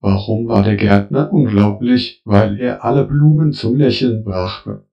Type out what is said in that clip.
Warum war der Gärtner unglaublich? Weil er alle Blumen zum Lächeln brachte.